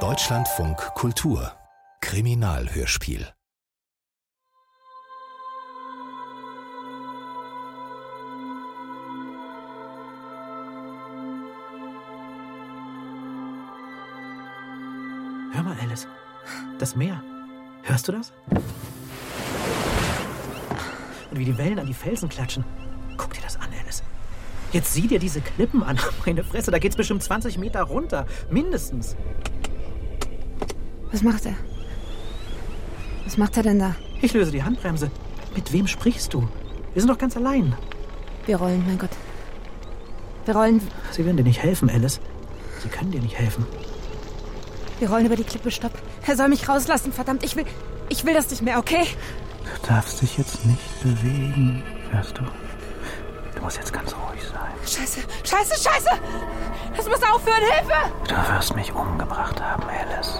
Deutschlandfunk Kultur Kriminalhörspiel Hör mal, Alice. Das Meer. Hörst du das? Und wie die Wellen an die Felsen klatschen. Jetzt sieh dir diese Klippen an. Meine Fresse, da geht's bestimmt 20 Meter runter. Mindestens. Was macht er? Was macht er denn da? Ich löse die Handbremse. Mit wem sprichst du? Wir sind doch ganz allein. Wir rollen, mein Gott. Wir rollen. Sie werden dir nicht helfen, Alice. Sie können dir nicht helfen. Wir rollen über die Klippe. Stopp. Er soll mich rauslassen. Verdammt, ich will. Ich will das nicht mehr, okay? Du darfst dich jetzt nicht bewegen, hörst du? Du musst jetzt ganz ruhig sein. Scheiße, scheiße, scheiße! Das muss aufhören, Hilfe! Du wirst mich umgebracht haben, Alice.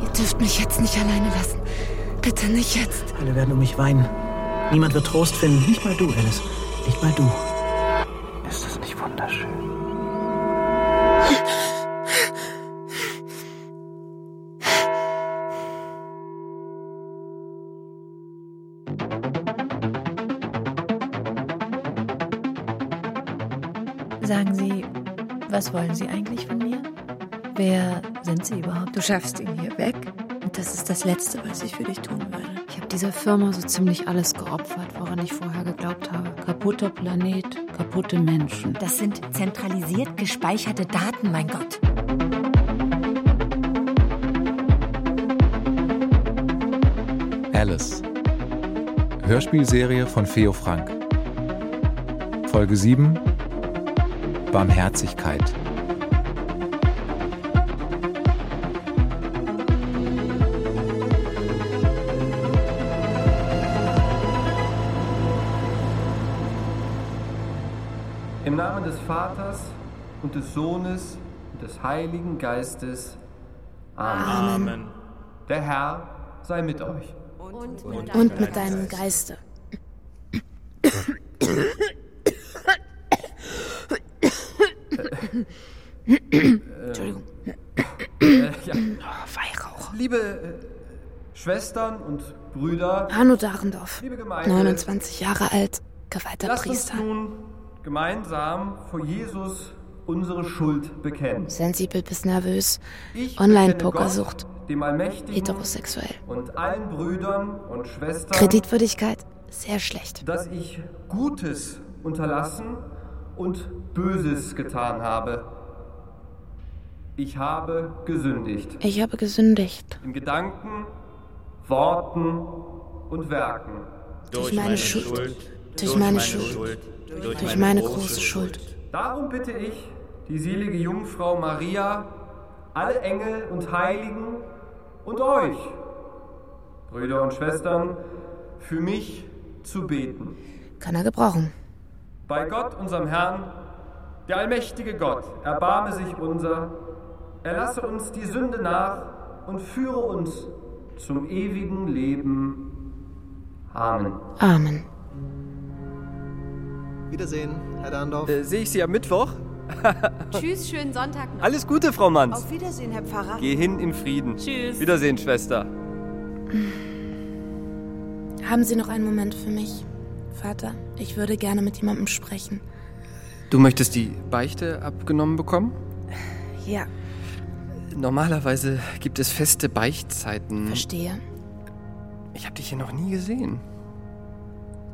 Ihr dürft mich jetzt nicht alleine lassen. Bitte nicht jetzt. Alle werden um mich weinen. Niemand wird Trost finden. Nicht mal du, Alice. Nicht mal du. Was wollen Sie eigentlich von mir? Wer sind Sie überhaupt? Du schaffst ihn hier weg. Und das ist das Letzte, was ich für dich tun würde. Ich habe dieser Firma so ziemlich alles geopfert, woran ich vorher geglaubt habe. Kaputter Planet, kaputte Menschen. Das sind zentralisiert gespeicherte Daten, mein Gott. Alice. Hörspielserie von Feo Frank. Folge 7 Barmherzigkeit. Im Namen des Vaters und des Sohnes und des Heiligen Geistes. Amen. Amen. Der Herr sei mit euch. Und mit deinem Geiste. Entschuldigung. Äh, ja. Weihrauch. Liebe äh, Schwestern und Brüder, Hanno Dahrendorf. liebe Gemeinde, 29 Jahre alt, geweihter lasst uns Priester. nun gemeinsam vor Jesus unsere Schuld bekennen. Sensibel bis nervös. Online-Pokersucht. Heterosexuell. und allen Brüdern und Schwestern, Kreditwürdigkeit? Sehr schlecht. dass ich Gutes unterlassen und Böses getan habe. Ich habe gesündigt. Ich habe gesündigt. In Gedanken, Worten und Werken. Durch meine Schuld. Durch meine Schuld. Durch meine große Schuld. Darum bitte ich die selige Jungfrau Maria, alle Engel und Heiligen und euch, Brüder und Schwestern, für mich zu beten. Kann er gebrauchen. Bei Gott, unserem Herrn, der allmächtige Gott, erbarme sich unser, erlasse uns die Sünde nach und führe uns zum ewigen Leben. Amen. Amen. Wiedersehen, Herr Darndorf. Äh, Sehe ich Sie am Mittwoch? Tschüss, schönen Sonntag noch. Alles Gute, Frau Manns. Auf Wiedersehen, Herr Pfarrer. Geh hin in Frieden. Tschüss. Wiedersehen, Schwester. Haben Sie noch einen Moment für mich? Vater, ich würde gerne mit jemandem sprechen. Du möchtest die Beichte abgenommen bekommen? Ja, Normalerweise gibt es feste Beichtzeiten. verstehe. Ich habe dich hier noch nie gesehen.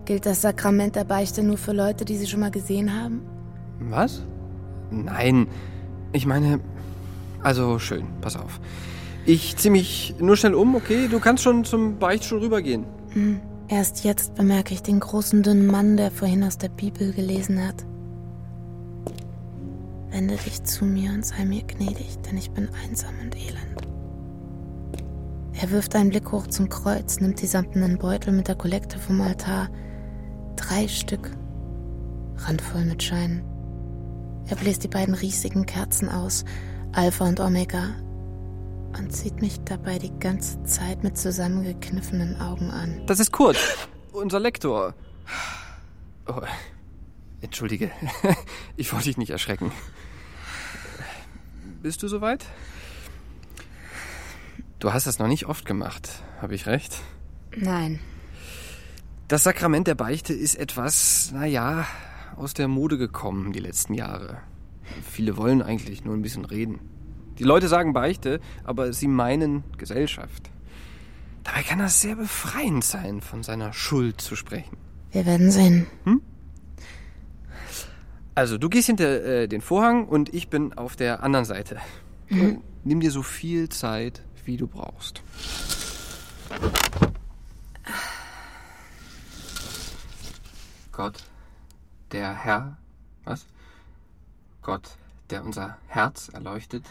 Gilt das Sakrament der Beichte nur für Leute, die Sie schon mal gesehen haben? Was? Nein. Ich meine. Also schön, pass auf. Ich zieh mich nur schnell um, okay? Du kannst schon zum Beichtstuhl rübergehen. Hm. Erst jetzt bemerke ich den großen dünnen Mann, der vorhin aus der Bibel gelesen hat. Wende dich zu mir und sei mir gnädig, denn ich bin einsam und elend. Er wirft einen Blick hoch zum Kreuz, nimmt die samtenen Beutel mit der Kollekte vom Altar. Drei Stück, randvoll mit Scheinen. Er bläst die beiden riesigen Kerzen aus, Alpha und Omega, und sieht mich dabei die ganze Zeit mit zusammengekniffenen Augen an. Das ist Kurt, unser Lektor. Oh. Entschuldige, ich wollte dich nicht erschrecken. Bist du soweit? Du hast das noch nicht oft gemacht, habe ich recht? Nein. Das Sakrament der Beichte ist etwas, naja, aus der Mode gekommen die letzten Jahre. Viele wollen eigentlich nur ein bisschen reden. Die Leute sagen Beichte, aber sie meinen Gesellschaft. Dabei kann das sehr befreiend sein, von seiner Schuld zu sprechen. Wir werden sehen. Hm? Also, du gehst hinter äh, den Vorhang und ich bin auf der anderen Seite. Mhm. Nimm dir so viel Zeit, wie du brauchst. Gott, der Herr, was? Gott, der unser Herz erleuchtet,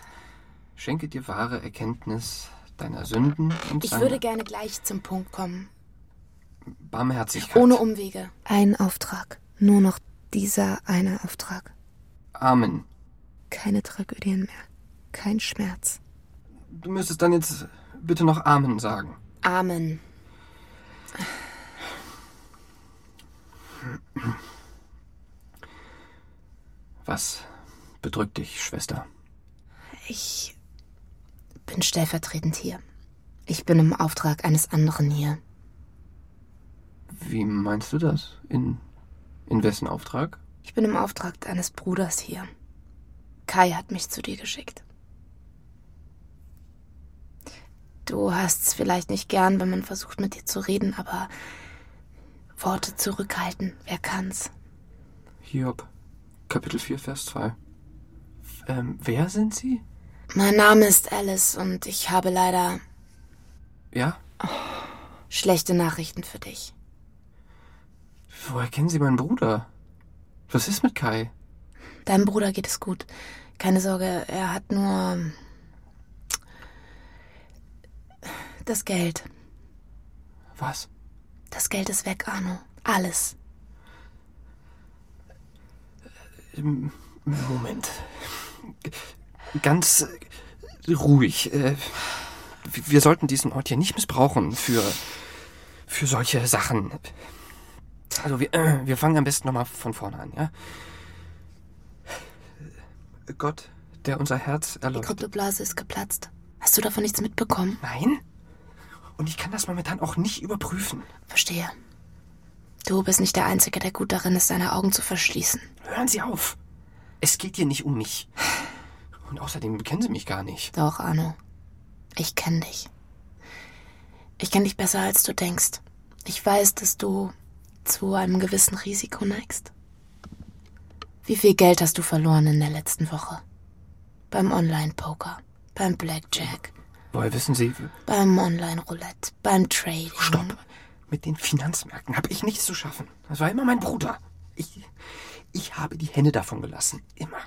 schenke dir wahre Erkenntnis deiner Sünden und Ich würde gerne gleich zum Punkt kommen. Barmherzigkeit. Ohne Umwege. Ein Auftrag. Nur noch dieser eine Auftrag. Amen. Keine Tragödien mehr. Kein Schmerz. Du müsstest dann jetzt bitte noch Amen sagen. Amen. Was bedrückt dich, Schwester? Ich bin stellvertretend hier. Ich bin im Auftrag eines anderen hier. Wie meinst du das? In, in wessen Auftrag? Ich bin im Auftrag deines Bruders hier. Kai hat mich zu dir geschickt. Du hast es vielleicht nicht gern, wenn man versucht, mit dir zu reden, aber Worte zurückhalten, wer kann's? Hiob, Kapitel 4, Vers 2. Ähm, wer sind Sie? Mein Name ist Alice und ich habe leider. Ja? Oh, schlechte Nachrichten für dich. Woher kennen Sie meinen Bruder? Was ist mit Kai? Deinem Bruder geht es gut. Keine Sorge, er hat nur. Das Geld. Was? Das Geld ist weg, Arno. Alles. Moment. Ganz ruhig. Äh, wir sollten diesen Ort hier nicht missbrauchen für, für solche Sachen. Also wir, äh, wir fangen am besten nochmal von vorne an, ja? Gott, der unser Herz erleuchtet. Die Kryptoblase ist geplatzt. Hast du davon nichts mitbekommen? Nein. Und ich kann das momentan auch nicht überprüfen. Verstehe. Du bist nicht der Einzige, der gut darin ist, seine Augen zu verschließen. Hören Sie auf. Es geht hier nicht um mich. Und außerdem kennen Sie mich gar nicht. Doch, Arno. Ich kenne dich. Ich kenne dich besser, als du denkst. Ich weiß, dass du zu einem gewissen Risiko neigst. Wie viel Geld hast du verloren in der letzten Woche? Beim Online-Poker, beim Blackjack. Woher wissen Sie? Beim Online-Roulette, beim Trading. Stopp. Mit den Finanzmärkten habe ich nichts zu schaffen. Das war immer mein Bruder. Ich, ich habe die Hände davon gelassen. Immer.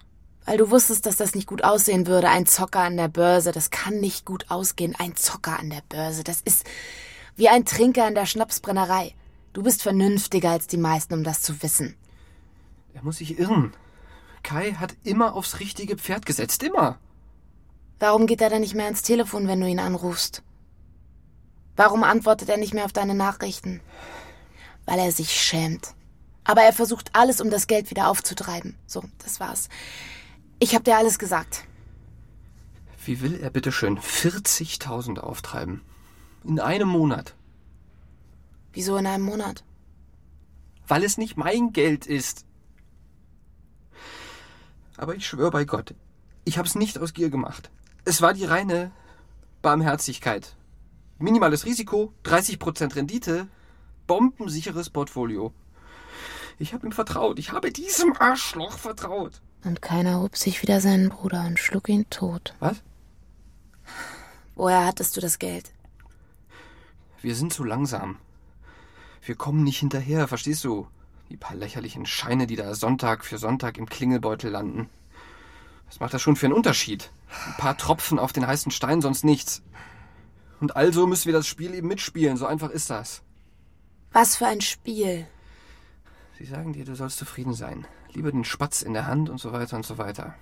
Weil du wusstest, dass das nicht gut aussehen würde. Ein Zocker an der Börse, das kann nicht gut ausgehen. Ein Zocker an der Börse, das ist wie ein Trinker in der Schnapsbrennerei. Du bist vernünftiger als die meisten, um das zu wissen. Er muss sich irren. Kai hat immer aufs richtige Pferd gesetzt, immer. Warum geht er dann nicht mehr ans Telefon, wenn du ihn anrufst? Warum antwortet er nicht mehr auf deine Nachrichten? Weil er sich schämt. Aber er versucht alles, um das Geld wieder aufzutreiben. So, das war's. Ich hab dir alles gesagt. Wie will er bitte schön 40.000 auftreiben? In einem Monat. Wieso in einem Monat? Weil es nicht mein Geld ist. Aber ich schwöre bei Gott, ich habe es nicht aus Gier gemacht. Es war die reine Barmherzigkeit. Minimales Risiko, 30% Rendite, bombensicheres Portfolio. Ich habe ihm vertraut. Ich habe diesem Arschloch vertraut. Und keiner hob sich wieder seinen Bruder und schlug ihn tot. Was? Woher hattest du das Geld? Wir sind zu langsam. Wir kommen nicht hinterher, verstehst du? Die paar lächerlichen Scheine, die da Sonntag für Sonntag im Klingelbeutel landen. Was macht das schon für einen Unterschied? Ein paar Tropfen auf den heißen Stein, sonst nichts. Und also müssen wir das Spiel eben mitspielen, so einfach ist das. Was für ein Spiel? Sie sagen dir, du sollst zufrieden sein. Lieber den Spatz in der Hand und so weiter und so weiter.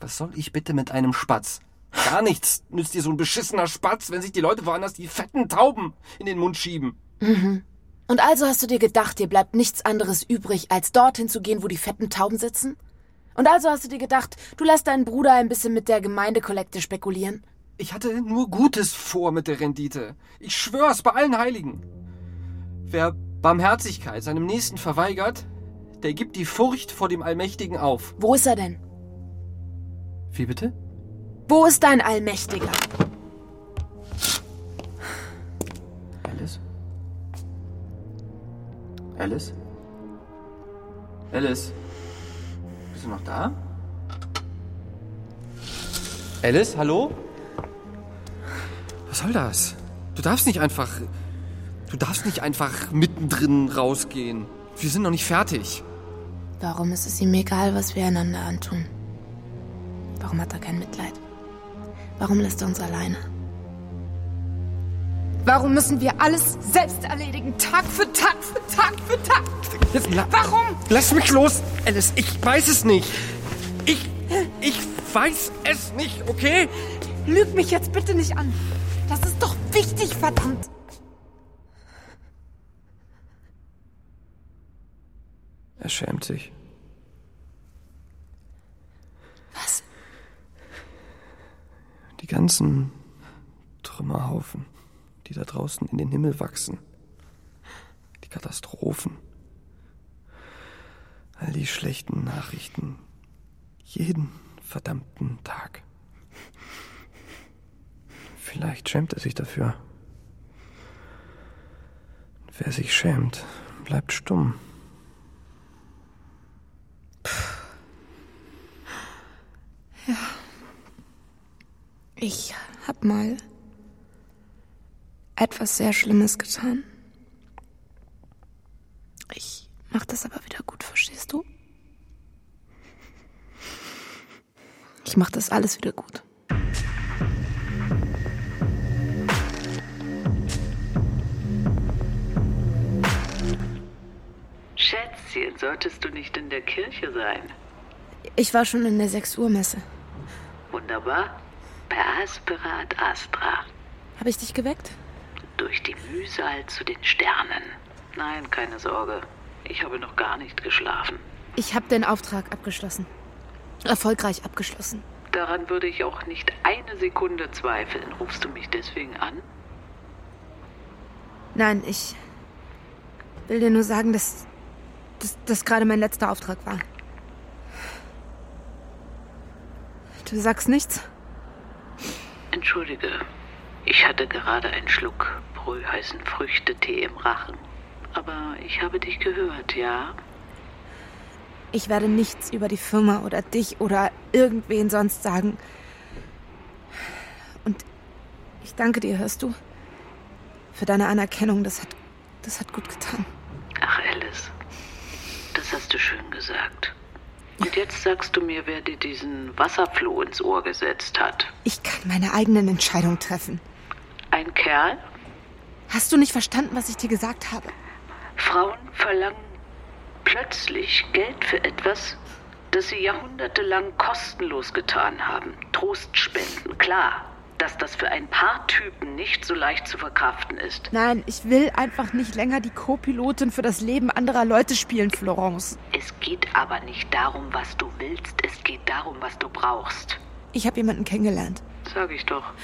Was soll ich bitte mit einem Spatz? Gar nichts nützt dir so ein beschissener Spatz, wenn sich die Leute woanders die fetten Tauben in den Mund schieben. Mhm. Und also hast du dir gedacht, dir bleibt nichts anderes übrig, als dorthin zu gehen, wo die fetten Tauben sitzen? Und also hast du dir gedacht, du lässt deinen Bruder ein bisschen mit der Gemeindekollekte spekulieren? Ich hatte nur Gutes vor mit der Rendite. Ich schwör's bei allen Heiligen. Wer Barmherzigkeit seinem Nächsten verweigert, der gibt die Furcht vor dem Allmächtigen auf. Wo ist er denn? Wie bitte? Wo ist dein Allmächtiger? Alice? Alice? Bist du noch da? Alice, hallo? Was soll das? Du darfst nicht einfach. Du darfst nicht einfach mittendrin rausgehen. Wir sind noch nicht fertig. Warum ist es ihm egal, was wir einander antun? Warum hat er kein Mitleid? Warum lässt er uns alleine? Warum müssen wir alles selbst erledigen? Tag für Tag für Tag für Tag. Jetzt, la Warum? Lass mich los, Alice. Ich weiß es nicht. Ich. Ich weiß es nicht, okay? Lüg mich jetzt bitte nicht an. Das ist doch wichtig, verdammt. Er schämt sich. Was? Die ganzen Trümmerhaufen, die da draußen in den Himmel wachsen. Die Katastrophen. All die schlechten Nachrichten. Jeden verdammten Tag. Vielleicht schämt er sich dafür. Wer sich schämt, bleibt stumm. Ja. Ich hab mal etwas sehr Schlimmes getan. Ich mach das aber wieder gut, verstehst du? Ich mach das alles wieder gut. Schätzchen, solltest du nicht in der Kirche sein? Ich war schon in der 6 Uhr Messe. Wunderbar. Per aspera ad astra. Habe ich dich geweckt? Durch die Mühsal zu den Sternen. Nein, keine Sorge. Ich habe noch gar nicht geschlafen. Ich habe den Auftrag abgeschlossen. Erfolgreich abgeschlossen. Daran würde ich auch nicht eine Sekunde zweifeln. Rufst du mich deswegen an? Nein, ich will dir nur sagen, dass dass das gerade mein letzter Auftrag war. Du sagst nichts? Entschuldige, ich hatte gerade einen Schluck brühheißen Früchtetee im Rachen. Aber ich habe dich gehört, ja? Ich werde nichts über die Firma oder dich oder irgendwen sonst sagen. Und ich danke dir, hörst du? Für deine Anerkennung, das hat, das hat gut getan. Ach, Alice, das hast du schön gesagt. Und jetzt sagst du mir, wer dir diesen Wasserfloh ins Ohr gesetzt hat. Ich kann meine eigenen Entscheidungen treffen. Ein Kerl? Hast du nicht verstanden, was ich dir gesagt habe? Frauen verlangen plötzlich Geld für etwas, das sie jahrhundertelang kostenlos getan haben. Trostspenden, klar. Dass das für ein paar Typen nicht so leicht zu verkraften ist. Nein, ich will einfach nicht länger die Co-Pilotin für das Leben anderer Leute spielen, Florence. Es geht aber nicht darum, was du willst. Es geht darum, was du brauchst. Ich habe jemanden kennengelernt. Sag ich doch.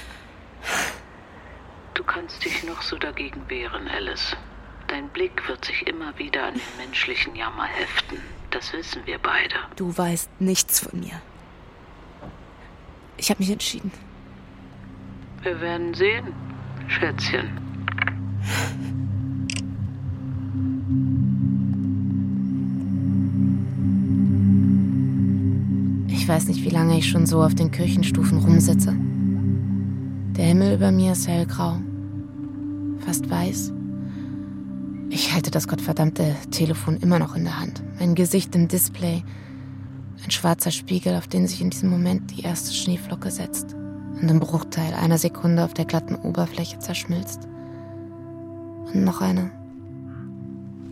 Du kannst dich noch so dagegen wehren, Alice. Dein Blick wird sich immer wieder an den menschlichen Jammer heften. Das wissen wir beide. Du weißt nichts von mir. Ich habe mich entschieden. Wir werden sehen, Schätzchen. Ich weiß nicht, wie lange ich schon so auf den Kirchenstufen rumsitze. Der Himmel über mir ist hellgrau, fast weiß. Ich halte das gottverdammte Telefon immer noch in der Hand. Mein Gesicht im Display. Ein schwarzer Spiegel, auf den sich in diesem Moment die erste Schneeflocke setzt und im Bruchteil einer Sekunde auf der glatten Oberfläche zerschmilzt. Und noch eine.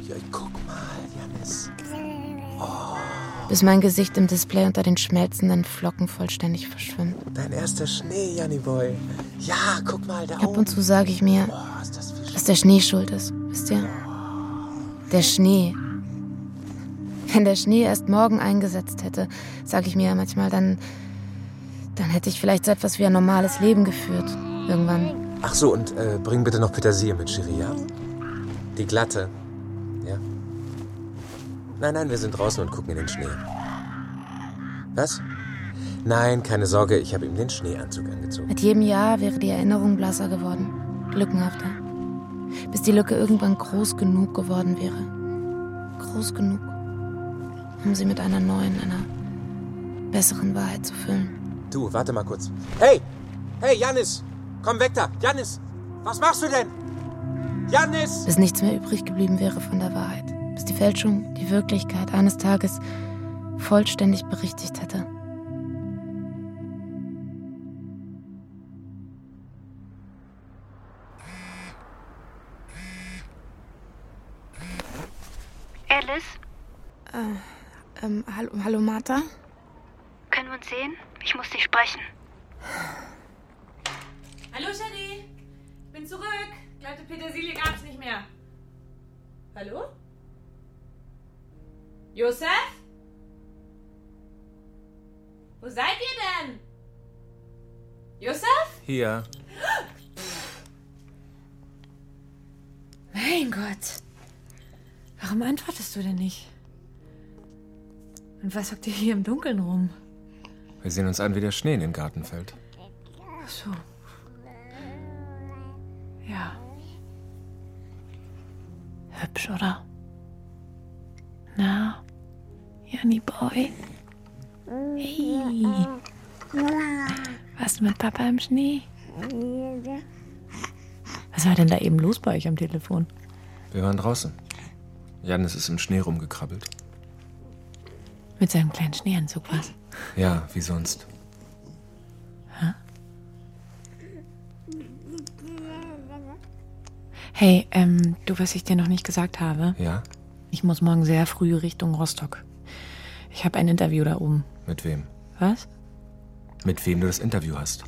Ja, guck mal, Janis. Bis mein Gesicht im Display unter den schmelzenden Flocken vollständig verschwimmt. Dein erster Schnee, Janni Boy. Ja, guck mal da Ab und zu sage ich mir, Boah, das dass der Schnee schuld ist, wisst ihr? Der Schnee. Wenn der Schnee erst morgen eingesetzt hätte, sage ich mir ja manchmal, dann, dann hätte ich vielleicht so etwas wie ein normales Leben geführt. Irgendwann. Ach so, und äh, bring bitte noch Petersilie mit, Cherie, ja? Die glatte. Nein, nein, wir sind draußen und gucken in den Schnee. Was? Nein, keine Sorge, ich habe ihm den Schneeanzug angezogen. Mit jedem Jahr wäre die Erinnerung blasser geworden, lückenhafter. Bis die Lücke irgendwann groß genug geworden wäre. Groß genug, um sie mit einer neuen, einer besseren Wahrheit zu füllen. Du, warte mal kurz. Hey! Hey, Janis! Komm weg da! Janis! Was machst du denn? Janis! Bis nichts mehr übrig geblieben wäre von der Wahrheit. Bis die Fälschung, die Wirklichkeit eines Tages vollständig berichtigt hätte. Alice? Äh, ähm, hallo, hallo Martha? Können wir uns sehen? Ich muss dich sprechen. Hallo, Shadi. Bin zurück. Glatte Petersilie gab's nicht mehr. Hallo? Josef? Wo seid ihr denn? Josef? Hier. Mein Gott. Warum antwortest du denn nicht? Und was hockt ihr hier im Dunkeln rum? Wir sehen uns an, wie der Schnee in den Garten fällt. Ach so. Ja. Hübsch, oder? Na, Janni Boy? Hey. Warst du mit Papa im Schnee? Was war denn da eben los bei euch am Telefon? Wir waren draußen. Janis ist im Schnee rumgekrabbelt. Mit seinem kleinen Schneeanzug was? Ja, wie sonst. Hä? Hey, ähm, du, was ich dir noch nicht gesagt habe. Ja? Ich muss morgen sehr früh Richtung Rostock. Ich habe ein Interview da oben. Mit wem? Was? Mit wem du das Interview hast.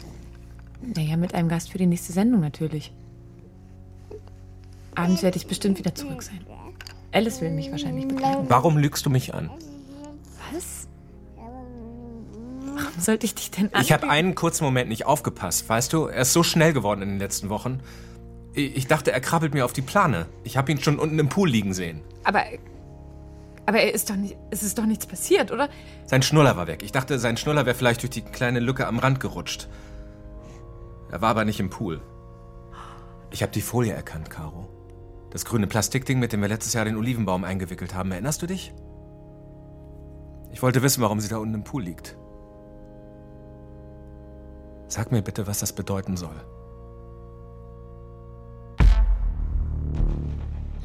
Naja, mit einem Gast für die nächste Sendung natürlich. Abends werde ich bestimmt wieder zurück sein. Alice will mich wahrscheinlich begleiten. Warum lügst du mich an? Was? Warum sollte ich dich denn an? Ich habe einen kurzen Moment nicht aufgepasst, weißt du? Er ist so schnell geworden in den letzten Wochen. Ich dachte, er krabbelt mir auf die Plane. Ich habe ihn schon unten im Pool liegen sehen. Aber. Aber er ist doch nicht. Es ist doch nichts passiert, oder? Sein Schnuller war weg. Ich dachte, sein Schnuller wäre vielleicht durch die kleine Lücke am Rand gerutscht. Er war aber nicht im Pool. Ich habe die Folie erkannt, Caro. Das grüne Plastikding, mit dem wir letztes Jahr den Olivenbaum eingewickelt haben. Erinnerst du dich? Ich wollte wissen, warum sie da unten im Pool liegt. Sag mir bitte, was das bedeuten soll.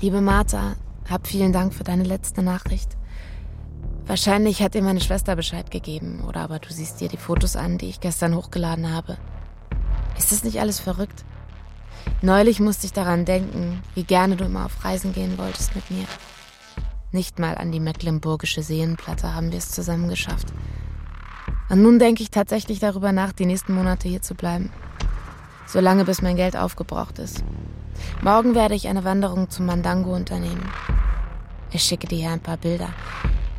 Liebe Martha, hab vielen Dank für deine letzte Nachricht. Wahrscheinlich hat dir meine Schwester Bescheid gegeben, oder aber du siehst dir die Fotos an, die ich gestern hochgeladen habe. Ist das nicht alles verrückt? Neulich musste ich daran denken, wie gerne du immer auf Reisen gehen wolltest mit mir. Nicht mal an die mecklenburgische Seenplatte haben wir es zusammen geschafft. Und nun denke ich tatsächlich darüber nach, die nächsten Monate hier zu bleiben. Solange bis mein Geld aufgebraucht ist. Morgen werde ich eine Wanderung zum Mandango unternehmen. Ich schicke dir hier ein paar Bilder.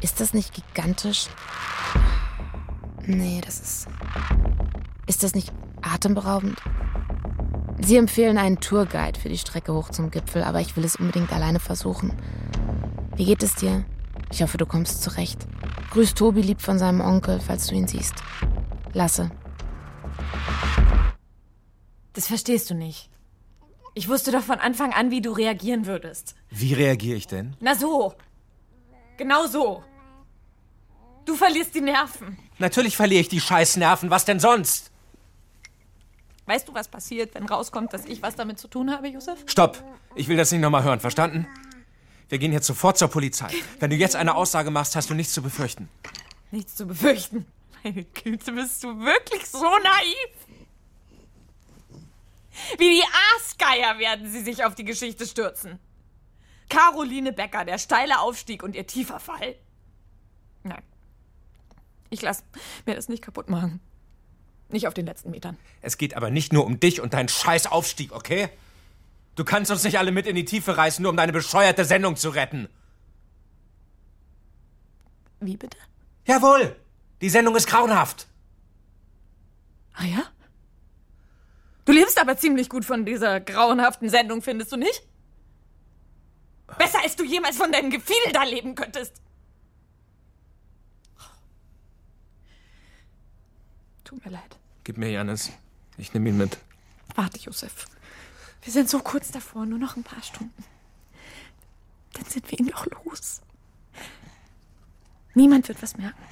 Ist das nicht gigantisch? Nee, das ist. Ist das nicht atemberaubend? Sie empfehlen einen Tourguide für die Strecke hoch zum Gipfel, aber ich will es unbedingt alleine versuchen. Wie geht es dir? Ich hoffe, du kommst zurecht. Grüß Tobi lieb von seinem Onkel, falls du ihn siehst. Lasse. Das verstehst du nicht. Ich wusste doch von Anfang an, wie du reagieren würdest. Wie reagiere ich denn? Na so. Genau so. Du verlierst die Nerven. Natürlich verliere ich die Scheißnerven. Was denn sonst? Weißt du, was passiert, wenn rauskommt, dass ich was damit zu tun habe, Josef? Stopp! Ich will das nicht nochmal hören, verstanden? Wir gehen jetzt sofort zur Polizei. Wenn du jetzt eine Aussage machst, hast du nichts zu befürchten. Nichts zu befürchten. Meine Güte, bist du wirklich so naiv? Wie die Aasgeier werden sie sich auf die Geschichte stürzen. Caroline Becker, der steile Aufstieg und ihr tiefer Fall. Nein. Ich lass mir das nicht kaputt machen. Nicht auf den letzten Metern. Es geht aber nicht nur um dich und deinen scheiß Aufstieg, okay? Du kannst uns nicht alle mit in die Tiefe reißen, nur um deine bescheuerte Sendung zu retten. Wie bitte? Jawohl! Die Sendung ist grauenhaft. Ah ja? Du lebst aber ziemlich gut von dieser grauenhaften Sendung, findest du nicht? Besser als du jemals von deinem Gefiedel da leben könntest. Tut mir leid. Gib mir Janis. Ich nehme ihn mit. Warte, Josef. Wir sind so kurz davor, nur noch ein paar Stunden. Dann sind wir ihn doch los. Niemand wird was merken,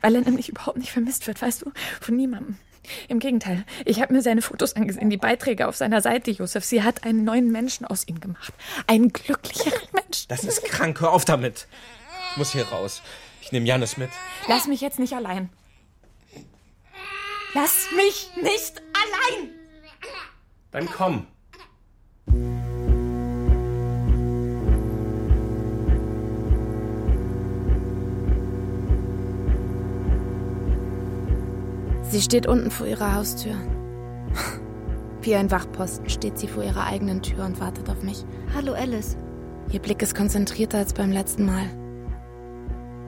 weil er nämlich überhaupt nicht vermisst wird, weißt du? Von niemandem. Im Gegenteil, ich habe mir seine Fotos angesehen, die Beiträge auf seiner Seite, Josef. Sie hat einen neuen Menschen aus ihm gemacht. Einen glücklicheren Menschen. Das ist krank. Hör auf damit. Ich muss hier raus. Ich nehme Janis mit. Lass mich jetzt nicht allein. Lass mich nicht allein! Dann komm. Sie steht unten vor ihrer Haustür. Wie ein Wachposten steht sie vor ihrer eigenen Tür und wartet auf mich. Hallo Alice. Ihr Blick ist konzentrierter als beim letzten Mal.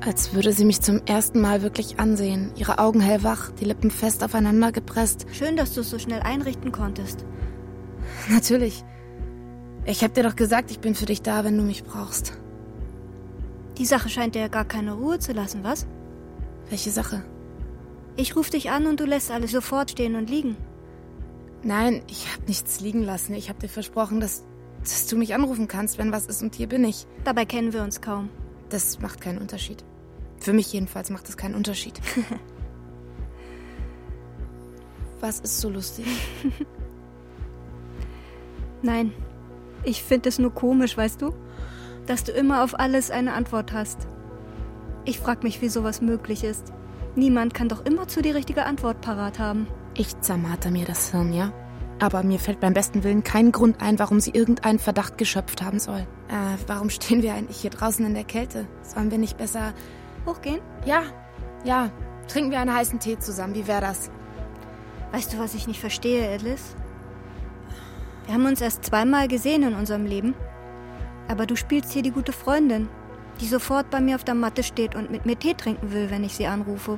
Als würde sie mich zum ersten Mal wirklich ansehen. Ihre Augen hellwach, die Lippen fest aufeinander gepresst. Schön, dass du es so schnell einrichten konntest. Natürlich. Ich hab dir doch gesagt, ich bin für dich da, wenn du mich brauchst. Die Sache scheint dir ja gar keine Ruhe zu lassen, was? Welche Sache? Ich ruf dich an und du lässt alles sofort stehen und liegen. Nein, ich hab nichts liegen lassen. Ich hab dir versprochen, dass, dass du mich anrufen kannst, wenn was ist und hier bin ich. Dabei kennen wir uns kaum. Das macht keinen Unterschied. Für mich jedenfalls macht es keinen Unterschied. was ist so lustig? Nein, ich finde es nur komisch, weißt du? Dass du immer auf alles eine Antwort hast. Ich frag mich, wie sowas möglich ist. Niemand kann doch immer zu die richtige Antwort parat haben. Ich zermarter mir das Hirn, ja? Aber mir fällt beim besten Willen kein Grund ein, warum sie irgendeinen Verdacht geschöpft haben soll. Äh, warum stehen wir eigentlich hier draußen in der Kälte? Sollen wir nicht besser hochgehen? Ja, ja. Trinken wir einen heißen Tee zusammen. Wie wäre das? Weißt du, was ich nicht verstehe, Alice? Wir haben uns erst zweimal gesehen in unserem Leben. Aber du spielst hier die gute Freundin, die sofort bei mir auf der Matte steht und mit mir Tee trinken will, wenn ich sie anrufe.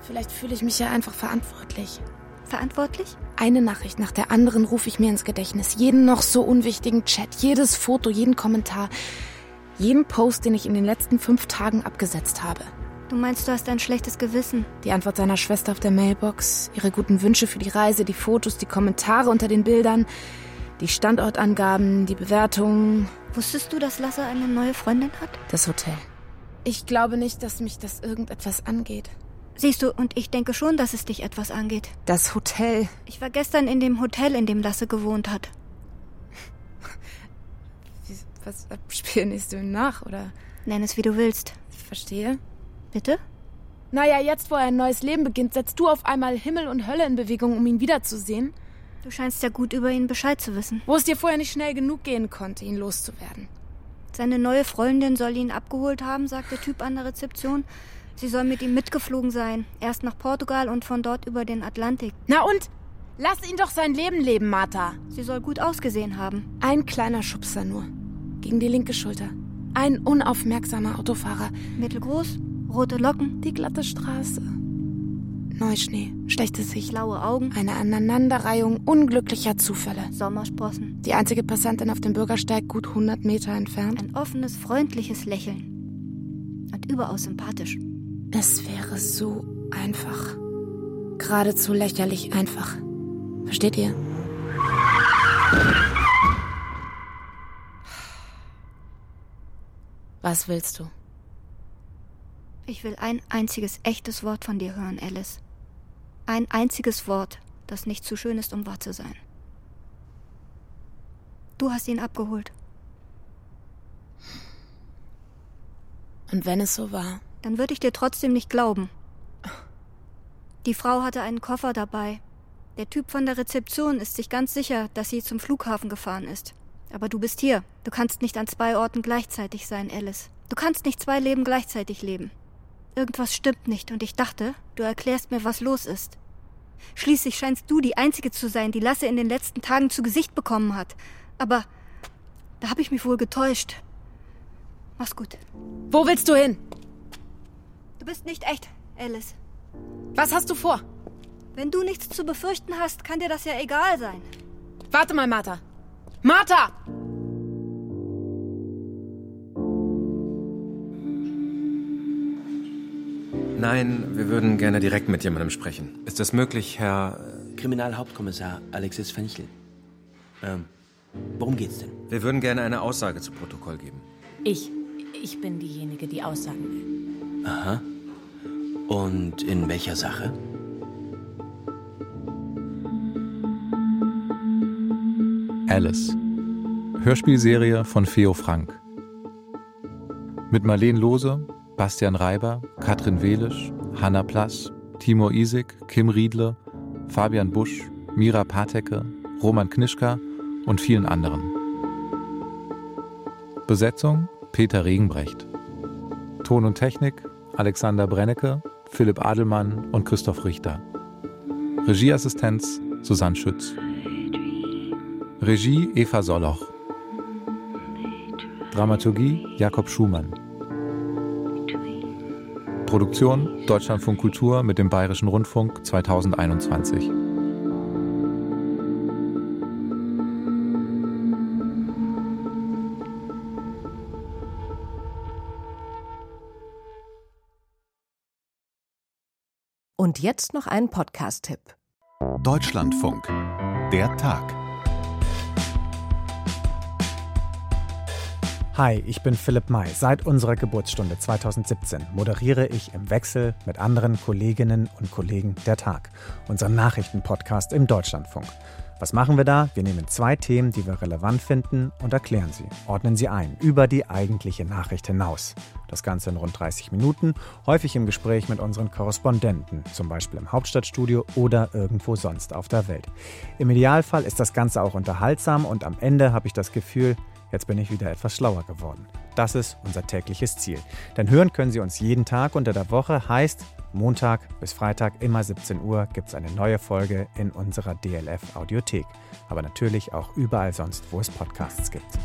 Vielleicht fühle ich mich ja einfach verantwortlich. Verantwortlich? Eine Nachricht nach der anderen rufe ich mir ins Gedächtnis. Jeden noch so unwichtigen Chat, jedes Foto, jeden Kommentar, jeden Post, den ich in den letzten fünf Tagen abgesetzt habe. Du meinst, du hast ein schlechtes Gewissen? Die Antwort seiner Schwester auf der Mailbox, ihre guten Wünsche für die Reise, die Fotos, die Kommentare unter den Bildern, die Standortangaben, die Bewertungen. Wusstest du, dass Lasse eine neue Freundin hat? Das Hotel. Ich glaube nicht, dass mich das irgendetwas angeht. Siehst du, und ich denke schon, dass es dich etwas angeht. Das Hotel. Ich war gestern in dem Hotel, in dem Lasse gewohnt hat. Was spielst du ihm nach, oder? Nenn es, wie du willst. Ich verstehe. Bitte? Naja, jetzt, wo er ein neues Leben beginnt, setzt du auf einmal Himmel und Hölle in Bewegung, um ihn wiederzusehen. Du scheinst ja gut über ihn Bescheid zu wissen. Wo es dir vorher nicht schnell genug gehen konnte, ihn loszuwerden. Seine neue Freundin soll ihn abgeholt haben, sagt der Typ an der Rezeption. Sie soll mit ihm mitgeflogen sein. Erst nach Portugal und von dort über den Atlantik. Na und? Lass ihn doch sein Leben leben, Martha. Sie soll gut ausgesehen haben. Ein kleiner Schubser nur. Gegen die linke Schulter. Ein unaufmerksamer Autofahrer. Mittelgroß, rote Locken. Die glatte Straße. Neuschnee, schlechte Sicht. Blaue Augen. Eine Aneinanderreihung unglücklicher Zufälle. Sommersprossen. Die einzige Passantin auf dem Bürgersteig gut 100 Meter entfernt. Ein offenes, freundliches Lächeln. Und überaus sympathisch. Es wäre so einfach. Geradezu lächerlich einfach. Versteht ihr? Was willst du? Ich will ein einziges echtes Wort von dir hören, Alice. Ein einziges Wort, das nicht zu schön ist, um wahr zu sein. Du hast ihn abgeholt. Und wenn es so war? Dann würde ich dir trotzdem nicht glauben. Die Frau hatte einen Koffer dabei. Der Typ von der Rezeption ist sich ganz sicher, dass sie zum Flughafen gefahren ist. Aber du bist hier. Du kannst nicht an zwei Orten gleichzeitig sein, Alice. Du kannst nicht zwei Leben gleichzeitig leben. Irgendwas stimmt nicht und ich dachte, du erklärst mir, was los ist. Schließlich scheinst du die Einzige zu sein, die Lasse in den letzten Tagen zu Gesicht bekommen hat. Aber da habe ich mich wohl getäuscht. Mach's gut. Wo willst du hin? Du bist nicht echt, Alice. Was hast du vor? Wenn du nichts zu befürchten hast, kann dir das ja egal sein. Warte mal, Martha. Martha! Nein, wir würden gerne direkt mit jemandem sprechen. Ist das möglich, Herr... Kriminalhauptkommissar Alexis Fenchel. Ähm, worum geht's denn? Wir würden gerne eine Aussage zu Protokoll geben. Ich. Ich bin diejenige, die aussagen will. Aha. Und in welcher Sache? Alice. Hörspielserie von Feo Frank. Mit Marleen Lose, Bastian Reiber, Katrin Welisch, Hanna Plass, Timur Isik, Kim Riedle, Fabian Busch, Mira Patecke, Roman Knischka und vielen anderen. Besetzung Peter Regenbrecht. Ton und Technik Alexander Brennecke, Philipp Adelmann und Christoph Richter. Regieassistenz Susanne Schütz. Regie Eva Solloch. Dramaturgie Jakob Schumann. Produktion Deutschlandfunk Kultur mit dem Bayerischen Rundfunk 2021. Und jetzt noch ein Podcast-Tipp. Deutschlandfunk. Der Tag. Hi, ich bin Philipp May. Seit unserer Geburtsstunde 2017 moderiere ich im Wechsel mit anderen Kolleginnen und Kollegen der Tag, unseren Nachrichtenpodcast im Deutschlandfunk. Was machen wir da? Wir nehmen zwei Themen, die wir relevant finden, und erklären sie, ordnen sie ein, über die eigentliche Nachricht hinaus. Das Ganze in rund 30 Minuten, häufig im Gespräch mit unseren Korrespondenten, zum Beispiel im Hauptstadtstudio oder irgendwo sonst auf der Welt. Im Idealfall ist das Ganze auch unterhaltsam und am Ende habe ich das Gefühl, Jetzt bin ich wieder etwas schlauer geworden. Das ist unser tägliches Ziel. Denn hören können Sie uns jeden Tag unter der Woche, heißt Montag bis Freitag immer 17 Uhr gibt es eine neue Folge in unserer DLF Audiothek. Aber natürlich auch überall sonst, wo es Podcasts gibt.